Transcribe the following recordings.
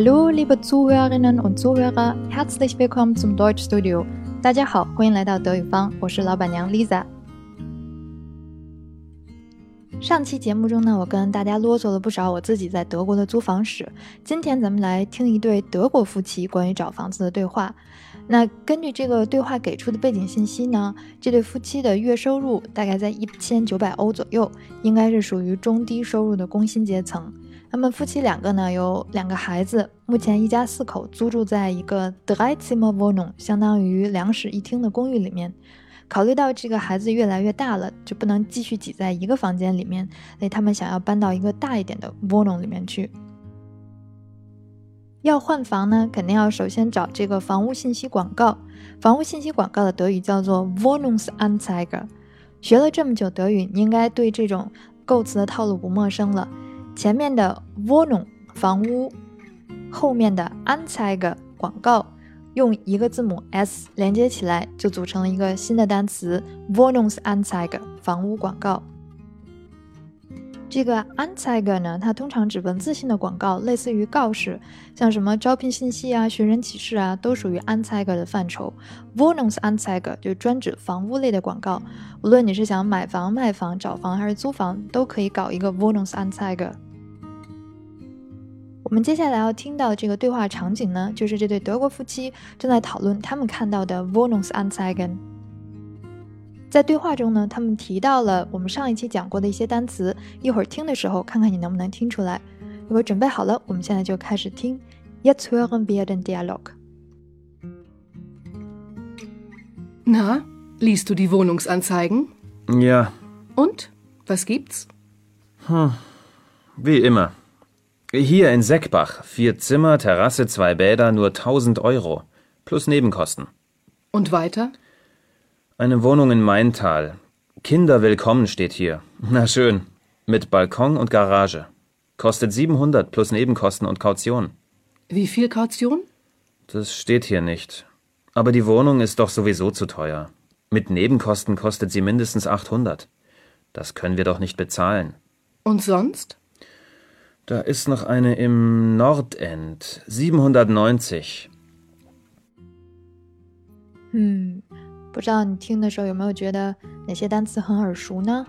Hallo, liebe Zuhörerinnen und Zuhörer, herzlich willkommen zum Deutschstudio。大家好，欢迎来到德语方，我是老板娘 Lisa。上期节目中呢，我跟大家啰嗦了不少我自己在德国的租房史。今天咱们来听一对德国夫妻关于找房子的对话。那根据这个对话给出的背景信息呢，这对夫妻的月收入大概在一千九百欧左右，应该是属于中低收入的工薪阶层。他们夫妻两个呢，有两个孩子，目前一家四口租住在一个 Dreizimmerwohnung，相当于两室一厅的公寓里面。考虑到这个孩子越来越大了，就不能继续挤在一个房间里面，所以他们想要搬到一个大一点的蜗农里面去。要换房呢，肯定要首先找这个房屋信息广告。房屋信息广告的德语叫做 Wohnungsanzeige。学了这么久德语，你应该对这种构词的套路不陌生了。前面的 Wohnung 房屋，后面的 Anzeige 广告，用一个字母 s 连接起来，就组成了一个新的单词 Wohnungsanzeige 房屋广告。这个 Anzeige 呢，它通常指文字性的广告，类似于告示，像什么招聘信息啊、寻人启事啊，都属于 Anzeige 的范畴。Wohnungsanzeige 就专指房屋类的广告，无论你是想买房、卖房、找房还是租房，都可以搞一个 Wohnungsanzeige。我们接下来要听到这个对话场景呢，就是这对德国夫妻正在讨论他们看到的 Wohnungsanzeigen。在对话中呢，他们提到了我们上一期讲过的一些单词，一会儿听的时候看看你能不能听出来。如果准备好了，我们现在就开始听。Jetzt hören wir den Dialog. Na, liest du die Wohnungsanzeigen? Ja. Und? Was gibt's? Hm. Wie immer. Hier in Seckbach. Vier Zimmer, Terrasse, zwei Bäder, nur 1000 Euro. Plus Nebenkosten. Und weiter? Eine Wohnung in Maintal. Kinder willkommen steht hier. Na schön. Mit Balkon und Garage. Kostet 700 plus Nebenkosten und Kaution. Wie viel Kaution? Das steht hier nicht. Aber die Wohnung ist doch sowieso zu teuer. Mit Nebenkosten kostet sie mindestens 800. Das können wir doch nicht bezahlen. Und sonst? Da ist noch eine im Nordend. 790. 嗯，不知道你听的时候有没有觉得哪些单词很耳熟呢？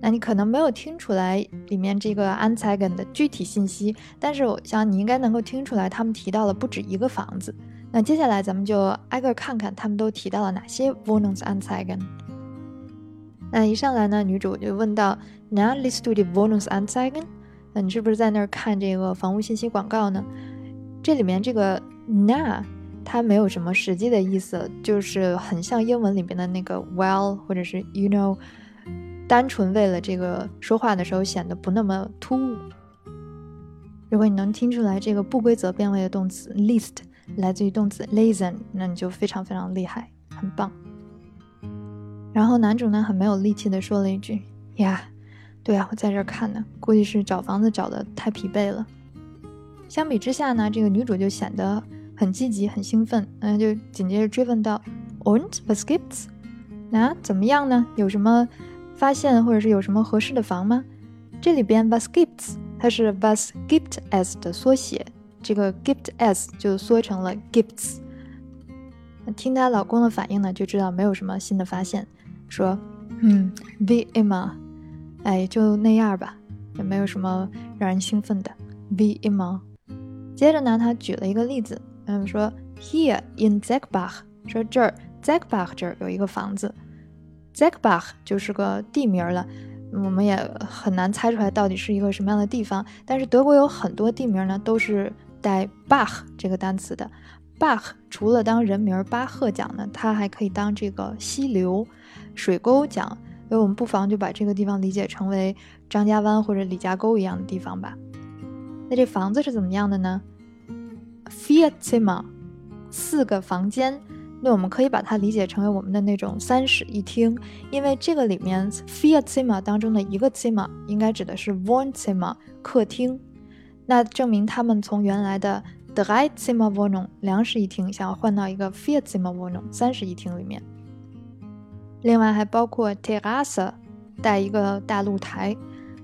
那你可能没有听出来里面这个 Anzeigen 的具体信息，但是我想你应该能够听出来，他们提到了不止一个房子。那接下来咱们就挨个看看他们都提到了哪些 Wohnungsanzeigen。那一上来呢，女主就问到：“Na liest du die Wohnungsanzeigen？” 那你是不是在那儿看这个房屋信息广告呢？这里面这个那它没有什么实际的意思，就是很像英文里面的那个 well 或者是 you know，单纯为了这个说话的时候显得不那么突兀。如果你能听出来这个不规则变位的动词 list 来自于动词 listen，那你就非常非常厉害，很棒。然后男主呢很没有力气的说了一句呀。对啊，我在这看呢，估计是找房子找的太疲惫了。相比之下呢，这个女主就显得很积极、很兴奋，嗯，就紧接着追问道：“Und was gibt's？那怎么样呢？有什么发现，或者是有什么合适的房吗？”这里边 was gibt's 它是 was gibt es 的缩写，这个 gibt es 就缩成了 gibt's。听她老公的反应呢，就知道没有什么新的发现，说：“嗯，wie immer。”哎，就那样吧，也没有什么让人兴奋的。Be immer。接着呢，他举了一个例子，嗯，说 Here in Zegbach，说这儿 Zegbach 这儿有一个房子。Zegbach 就是个地名了，我们也很难猜出来到底是一个什么样的地方。但是德国有很多地名呢，都是带 Bach 这个单词的。Bach 除了当人名巴赫讲呢，它还可以当这个溪流、水沟讲。所以我们不妨就把这个地方理解成为张家湾或者李家沟一样的地方吧。那这房子是怎么样的呢？Vier Zimmer，四个房间。那我们可以把它理解成为我们的那种三室一厅，因为这个里面 Vier Zimmer 当中的一个 zima 应该指的是 Wohnzimmer 客厅。那证明他们从原来的 d r e i z i m a w o n o n 两室一厅，想要换到一个 Vier Zimmer Wohnung 三室一厅里面。另外还包括 terrasse 带一个大露台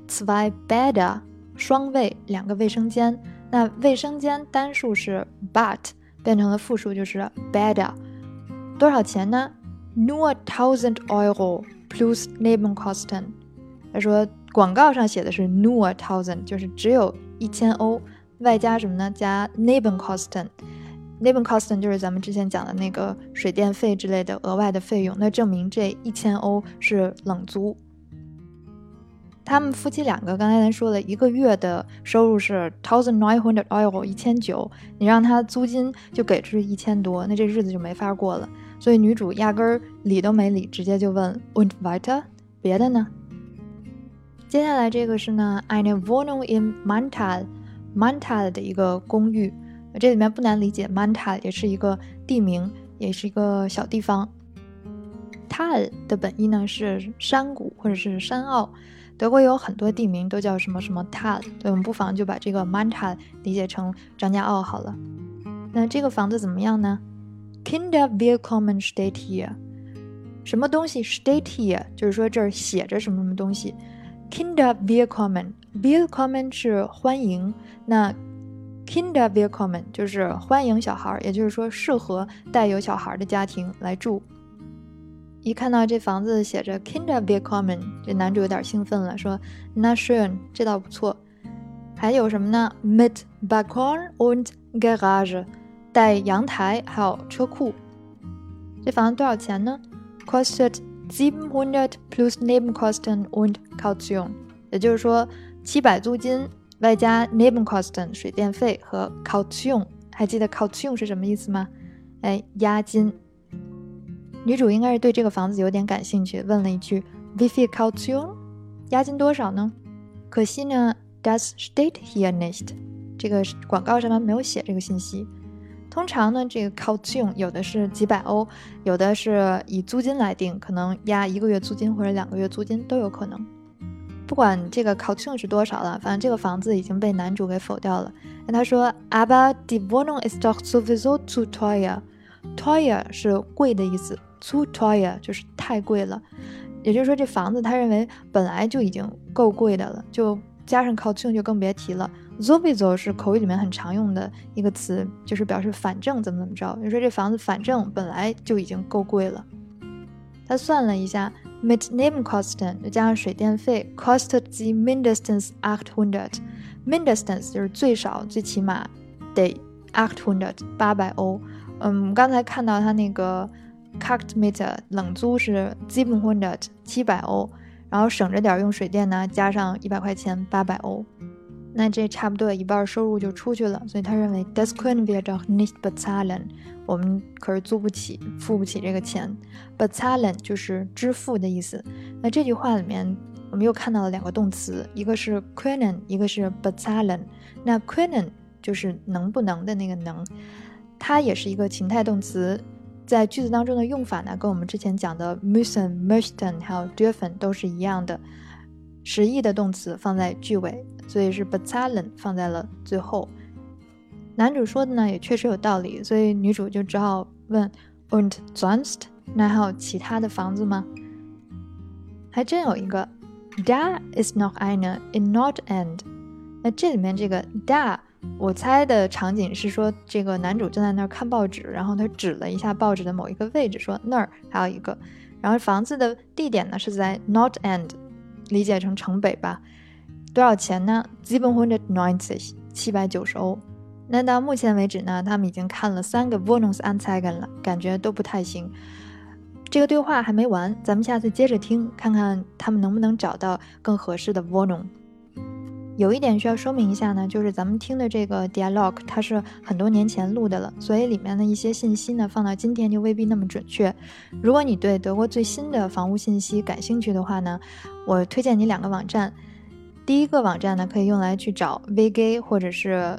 ，zwei Bäder 双卫两个卫生间那卫生间单数是 but，变成了复数就是 beda。多少钱呢？Nur tausend Euro plus Nebenkosten。他说广告上写的是 Nur tausend，就是只有一千欧，外加什么呢？加 Nebenkosten。Nebenkosten 就是咱们之前讲的那个水电费之类的额外的费用，那证明这一千欧是冷租。他们夫妻两个刚才咱说了一个月的收入是 thousand nine hundred euro 一千九，你让他租金就给出一千多，那这日子就没法过了。所以女主压根儿理都没理，直接就问 und weiter 别的呢？接下来这个是呢 eine Wohnung in Mantal，Mantal 的一个公寓。这里面不难理解，Mantal 也是一个地名，也是一个小地方。Tal 的本意呢是山谷或者是山坳，德国有很多地名都叫什么什么 Tal，所以我们不妨就把这个 Mantal 理解成张家坳好了。那这个房子怎么样呢？Kinder willkommen steht hier。什么东西 steht here？就是说这儿写着什么什么东西。Kinder willkommen，willkommen 是欢迎，那 Kinder willkommen 就是欢迎小孩，也就是说适合带有小孩的家庭来住。一看到这房子写着 Kinder willkommen，这男主有点兴奋了，说：“Na schön，这倒不错。还有什么呢？Mit Balkon und Garage，带阳台还有车库。这房子多少钱呢？Kostet siebenhundert plus Nebenkosten und Kaution，也就是说七百租金。”外加 Nebenkosten 水电费和 Kaution，还记得 Kaution 是什么意思吗？哎，押金。女主应该是对这个房子有点感兴趣，问了一句 Wie viel Kaution？押金多少呢？可惜呢，Das steht hier nicht。这个广告上面没有写这个信息。通常呢，这个 Kaution 有的是几百欧，有的是以租金来定，可能押一个月租金或者两个月租金都有可能。不管这个 Kaution 是多少了，反正这个房子已经被男主给否掉了。那他说，Aber die Wohnung ist doch sowieso zu teuer。teuer 是贵的意思，zu teuer 就是太贵了。也就是说，这房子他认为本来就已经够贵的了，就加上 Kaution 就更别提了。sowieso 是口语里面很常用的一个词，就是表示反正怎么怎么着。就说这房子反正本来就已经够贵了。他算了一下。Mit Nebenkosten 就加上水电费，kostet sie mindestens achthundert。mindestens 就是最少、最起码得 achthundert 八百欧。嗯，刚才看到他那个 Kaltmiete 冷租是 siebenhundert 七百欧，然后省着点用水电呢，加上一百块钱八百欧。那这差不多一半收入就出去了，所以他认为 das können wir doch nicht bezahlen，我们可是租不起、付不起这个钱。bezahlen 就是支付的意思。那这句话里面，我们又看到了两个动词，一个是 können，一个是 bezahlen。那 können 就是能不能的那个能，它也是一个情态动词，在句子当中的用法呢，跟我们之前讲的 müssen、möchten 还有 dürfen 都是一样的。实义的动词放在句尾，所以是 bezahlen 放在了最后。男主说的呢也确实有道理，所以女主就只好问：Und sonst？那还有其他的房子吗？还真有一个，Da is noch eine in Nordend。那这里面这个 Da，我猜的场景是说这个男主正在那儿看报纸，然后他指了一下报纸的某一个位置，说那儿还有一个。然后房子的地点呢是在 Nordend。理解成城北吧，多少钱呢？基本 hundred ninety，七百九十欧。那到目前为止呢，他们已经看了三个 v o n u s a n z e i g e n 了，感觉都不太行。这个对话还没完，咱们下次接着听，看看他们能不能找到更合适的 v o n u s。有一点需要说明一下呢，就是咱们听的这个 dialogue 它是很多年前录的了，所以里面的一些信息呢，放到今天就未必那么准确。如果你对德国最新的房屋信息感兴趣的话呢，我推荐你两个网站。第一个网站呢，可以用来去找 VG 或者是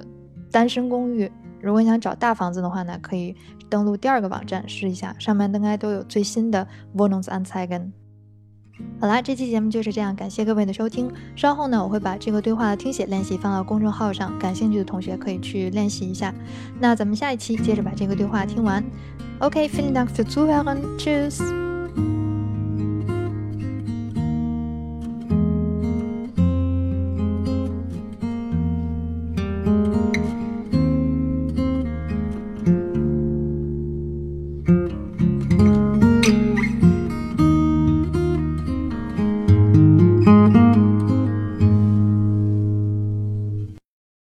单身公寓。如果你想找大房子的话呢，可以登录第二个网站试一下，上面应该都有最新的 Wohnungsanzeigen。好啦，这期节目就是这样，感谢各位的收听。稍后呢，我会把这个对话的听写练习放到公众号上，感兴趣的同学可以去练习一下。那咱们下一期接着把这个对话听完。OK，vielen Dank für Zuhören，tschüss。